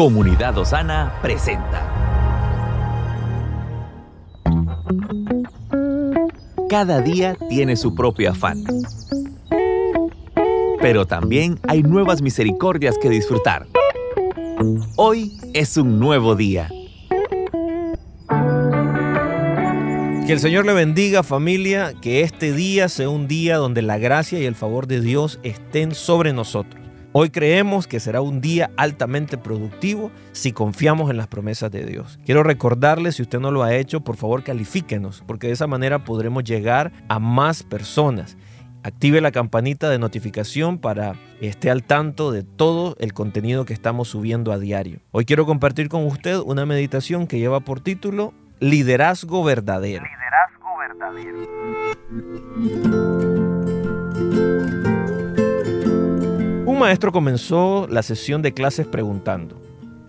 Comunidad Osana presenta. Cada día tiene su propio afán. Pero también hay nuevas misericordias que disfrutar. Hoy es un nuevo día. Que el Señor le bendiga familia, que este día sea un día donde la gracia y el favor de Dios estén sobre nosotros. Hoy creemos que será un día altamente productivo si confiamos en las promesas de Dios. Quiero recordarle, si usted no lo ha hecho, por favor califíquenos, porque de esa manera podremos llegar a más personas. Active la campanita de notificación para que esté al tanto de todo el contenido que estamos subiendo a diario. Hoy quiero compartir con usted una meditación que lleva por título Liderazgo verdadero. Un maestro comenzó la sesión de clases preguntando,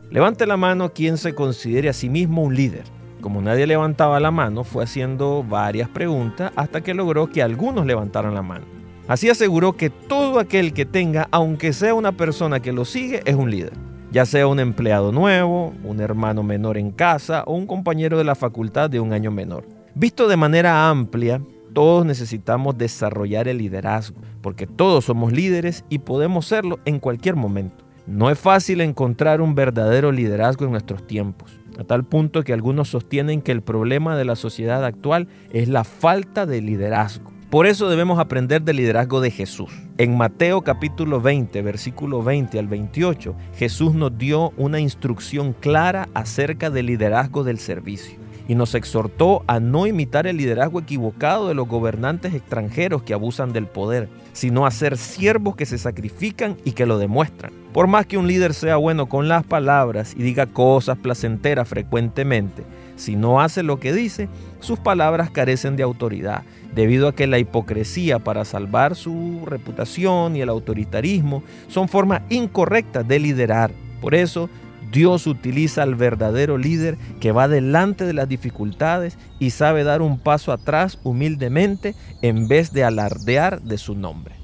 levante la mano quien se considere a sí mismo un líder. Como nadie levantaba la mano, fue haciendo varias preguntas hasta que logró que algunos levantaran la mano. Así aseguró que todo aquel que tenga, aunque sea una persona que lo sigue, es un líder. Ya sea un empleado nuevo, un hermano menor en casa o un compañero de la facultad de un año menor. Visto de manera amplia, todos necesitamos desarrollar el liderazgo, porque todos somos líderes y podemos serlo en cualquier momento. No es fácil encontrar un verdadero liderazgo en nuestros tiempos, a tal punto que algunos sostienen que el problema de la sociedad actual es la falta de liderazgo. Por eso debemos aprender del liderazgo de Jesús. En Mateo capítulo 20, versículo 20 al 28, Jesús nos dio una instrucción clara acerca del liderazgo del servicio y nos exhortó a no imitar el liderazgo equivocado de los gobernantes extranjeros que abusan del poder, sino a ser siervos que se sacrifican y que lo demuestran. Por más que un líder sea bueno con las palabras y diga cosas placenteras frecuentemente, si no hace lo que dice, sus palabras carecen de autoridad, debido a que la hipocresía para salvar su reputación y el autoritarismo son formas incorrectas de liderar. Por eso, Dios utiliza al verdadero líder que va delante de las dificultades y sabe dar un paso atrás humildemente en vez de alardear de su nombre.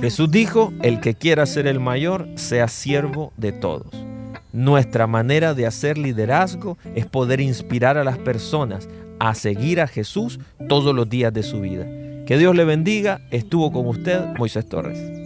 Jesús dijo, el que quiera ser el mayor, sea siervo de todos. Nuestra manera de hacer liderazgo es poder inspirar a las personas a seguir a Jesús todos los días de su vida. Que Dios le bendiga. Estuvo con usted Moisés Torres.